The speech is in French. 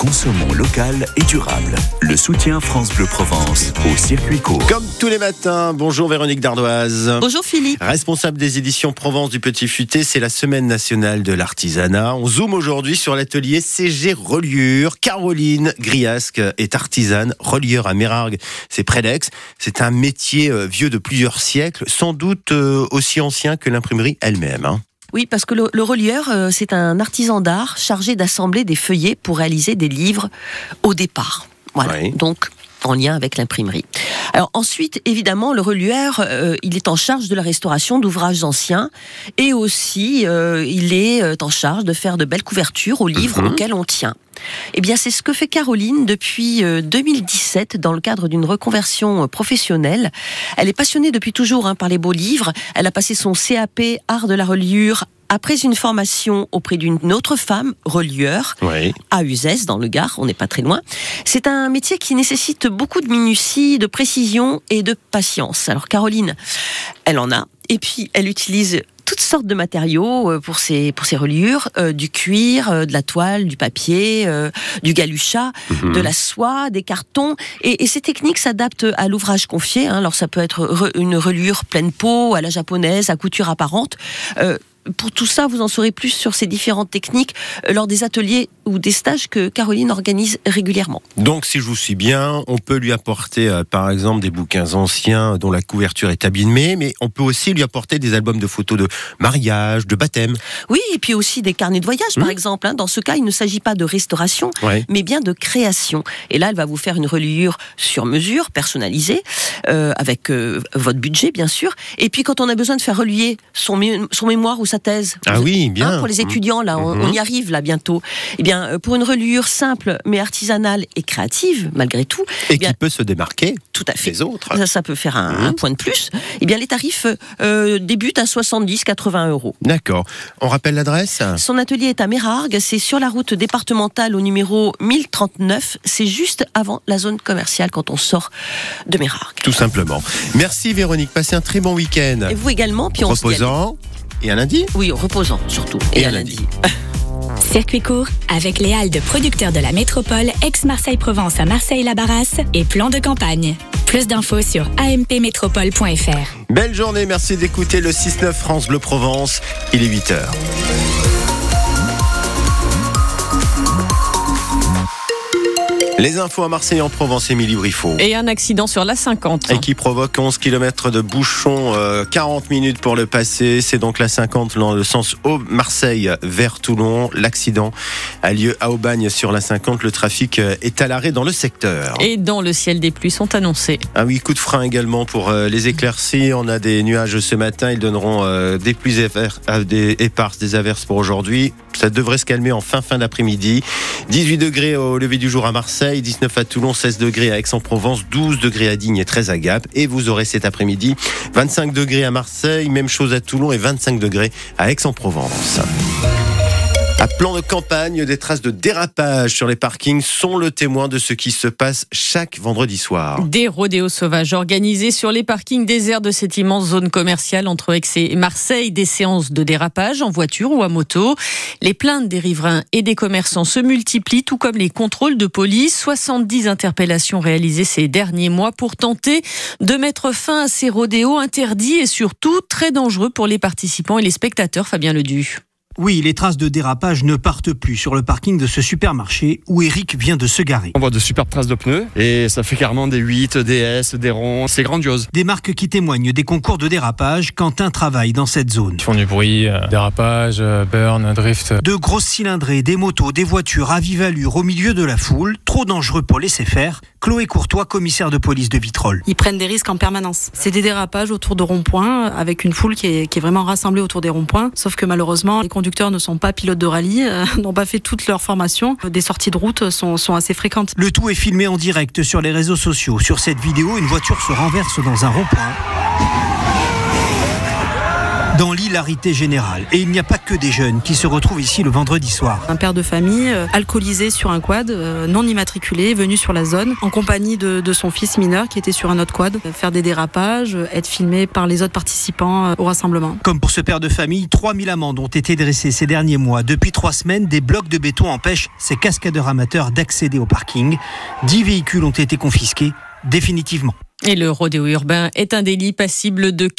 Consommons local et durable. Le soutien France Bleu Provence au circuit court. Comme tous les matins, bonjour Véronique Dardoise. Bonjour Philippe. Responsable des éditions Provence du Petit Futé, c'est la semaine nationale de l'artisanat. On zoome aujourd'hui sur l'atelier CG Reliure. Caroline Griasque est artisane, relieur à Mérargues, c'est près d'Aix. C'est un métier euh, vieux de plusieurs siècles, sans doute euh, aussi ancien que l'imprimerie elle-même. hein. Oui, parce que le, le relieur, euh, c'est un artisan d'art chargé d'assembler des feuillets pour réaliser des livres au départ. Voilà. Oui. Donc, en lien avec l'imprimerie. Alors ensuite, évidemment, le relieur, euh, il est en charge de la restauration d'ouvrages anciens et aussi, euh, il est euh, en charge de faire de belles couvertures aux livres Mhm. auxquels on tient. Eh bien, c'est ce que fait Caroline depuis euh, 2017 dans le cadre d'une reconversion professionnelle. Elle est passionnée depuis toujours hein, par les beaux livres. Elle a passé son CAP Art de la reliure après une formation auprès d'une autre femme, relieur, Oui. à Uzès, dans le Gard, on n'est pas très loin. C'est un métier qui nécessite beaucoup de minutie, de précision et de patience. Alors Caroline, elle en a, et puis elle utilise toutes sortes de matériaux euh, pour ses, pour ses reliures, euh, du cuir, euh, de la toile, du papier, euh, du galuchat, Mhm. de la soie, des cartons. Et, et ces techniques s'adaptent à l'ouvrage confié. hein. Alors ça peut être re- une reliure pleine peau, à la japonaise, à couture apparente. Pour tout ça, vous en saurez plus sur ces différentes techniques euh, lors des ateliers ou des stages que Caroline organise régulièrement. Donc, si je vous suis bien, on peut lui apporter, euh, par exemple, des bouquins anciens dont la couverture est abîmée, mais on peut aussi lui apporter des albums de photos de mariage, de baptême. Oui, et puis aussi des carnets de voyage, par Mhm. exemple. hein. Dans ce cas, il ne s'agit pas de restauration, Ouais. mais bien de création. Et là, elle va vous faire une reliure sur mesure, personnalisée, euh, avec euh, votre budget, bien sûr. Et puis, quand on a besoin de faire relier son, mé- son mémoire ou sa thèse, Ah oui, bien. Hein, pour les étudiants, là, on, Mhm. on y arrive là bientôt. Eh bien, euh, pour une reliure simple mais artisanale et créative, malgré tout, Et bien- qui peut se démarquer tout à fait. des autres. Ça, ça peut faire un, un point de plus. Eh bien, les tarifs euh, débutent à 70-80 euros. D'accord. On rappelle l'adresse Son atelier est à Mérargues, c'est sur la route départementale au numéro 1039. C'est juste avant la zone commerciale quand on sort de Mérargues. Tout simplement. Merci Véronique, passez un très bon week-end. Et vous également, puis on se dit. Et un lundi? Oui, reposant surtout. Et Et, à à lundi. lundi. Circuit court avec les halles producteurs de la métropole ex-Marseille-Provence à Marseille-Labarras et plan de campagne. Plus d'infos sur ampmétropole.fr. Belle journée, merci d'écouter le 6-9 France Bleu Provence. Il est 8h. Les infos à Marseille en Provence, Émilie Briffaut. Et un accident sur la 50. Et qui provoque 11 km de bouchons, euh, 40 minutes pour le passer. C'est donc la 50 dans le sens au Marseille vers Toulon. L'accident a lieu à Aubagne sur la 50. Le trafic euh, est à l'arrêt dans le secteur. Et dans le ciel, des pluies sont annoncées. Ah oui, coup de frein également pour euh, les éclaircies. On a des nuages ce matin. Ils donneront euh, des pluies euh, des éparses, des averses pour aujourd'hui. Ça devrait se calmer en fin fin d'après-midi. 18 degrés au lever du jour à Marseille, 19 à Toulon, 16 degrés à Aix-en-Provence, 12 degrés à Digne et 13 à Gap. Et vous aurez cet après-midi 25 degrés à Marseille, même chose à Toulon et 25 degrés à Aix-en-Provence. À plan de campagne, des traces de dérapage sur les parkings sont le témoin de ce qui se passe chaque vendredi soir. Des rodéos sauvages organisés sur les parkings déserts de cette immense zone commerciale entre Aix et Marseille. Des séances de dérapage en voiture ou à moto. Les plaintes des riverains et des commerçants se multiplient, tout comme les contrôles de police. 70 interpellations réalisées ces derniers mois pour tenter de mettre fin à ces rodéos interdits et surtout très dangereux pour les participants et les spectateurs. Fabien Ledu. Oui, les traces de dérapage ne partent plus sur le parking de ce supermarché où Eric vient de se garer. On voit de superbes traces de pneus et ça fait carrément des 8, des S, des ronds. C'est grandiose. Des marques qui témoignent des concours de dérapage quand un travaille dans cette zone. Ils font du bruit, euh, dérapage, euh, burn, drift. De grosses cylindrées, des motos, des voitures à vive allure au milieu de la foule, trop dangereux pour laisser faire. Chloé Courtois, commissaire de police de Vitrolles. Ils prennent des risques en permanence. C'est des dérapages autour de ronds-points avec une foule qui est, qui est vraiment rassemblée autour des ronds-points. Sauf que malheureusement, les conducteurs ne sont pas pilotes de rallye, euh, n'ont pas fait toute leur formation. Des sorties de route sont, sont assez fréquentes. Le tout est filmé en direct sur les réseaux sociaux. Sur cette vidéo, une voiture se renverse dans un rond-point. Dans l'hilarité générale. Et il n'y a pas que des jeunes qui se retrouvent ici le vendredi soir. Un père de famille euh, alcoolisé sur un quad, euh, non immatriculé, venu sur la zone, en compagnie de, de, son fils mineur qui était sur un autre quad, euh, faire des dérapages, être filmé par les autres participants au rassemblement. Comme pour ce père de famille, 3000 amendes ont été dressées ces derniers mois. Depuis trois semaines, des blocs de béton empêchent ces cascadeurs amateurs d'accéder au parking. 10 véhicules ont été confisqués définitivement. Et le rodéo urbain est un délit passible de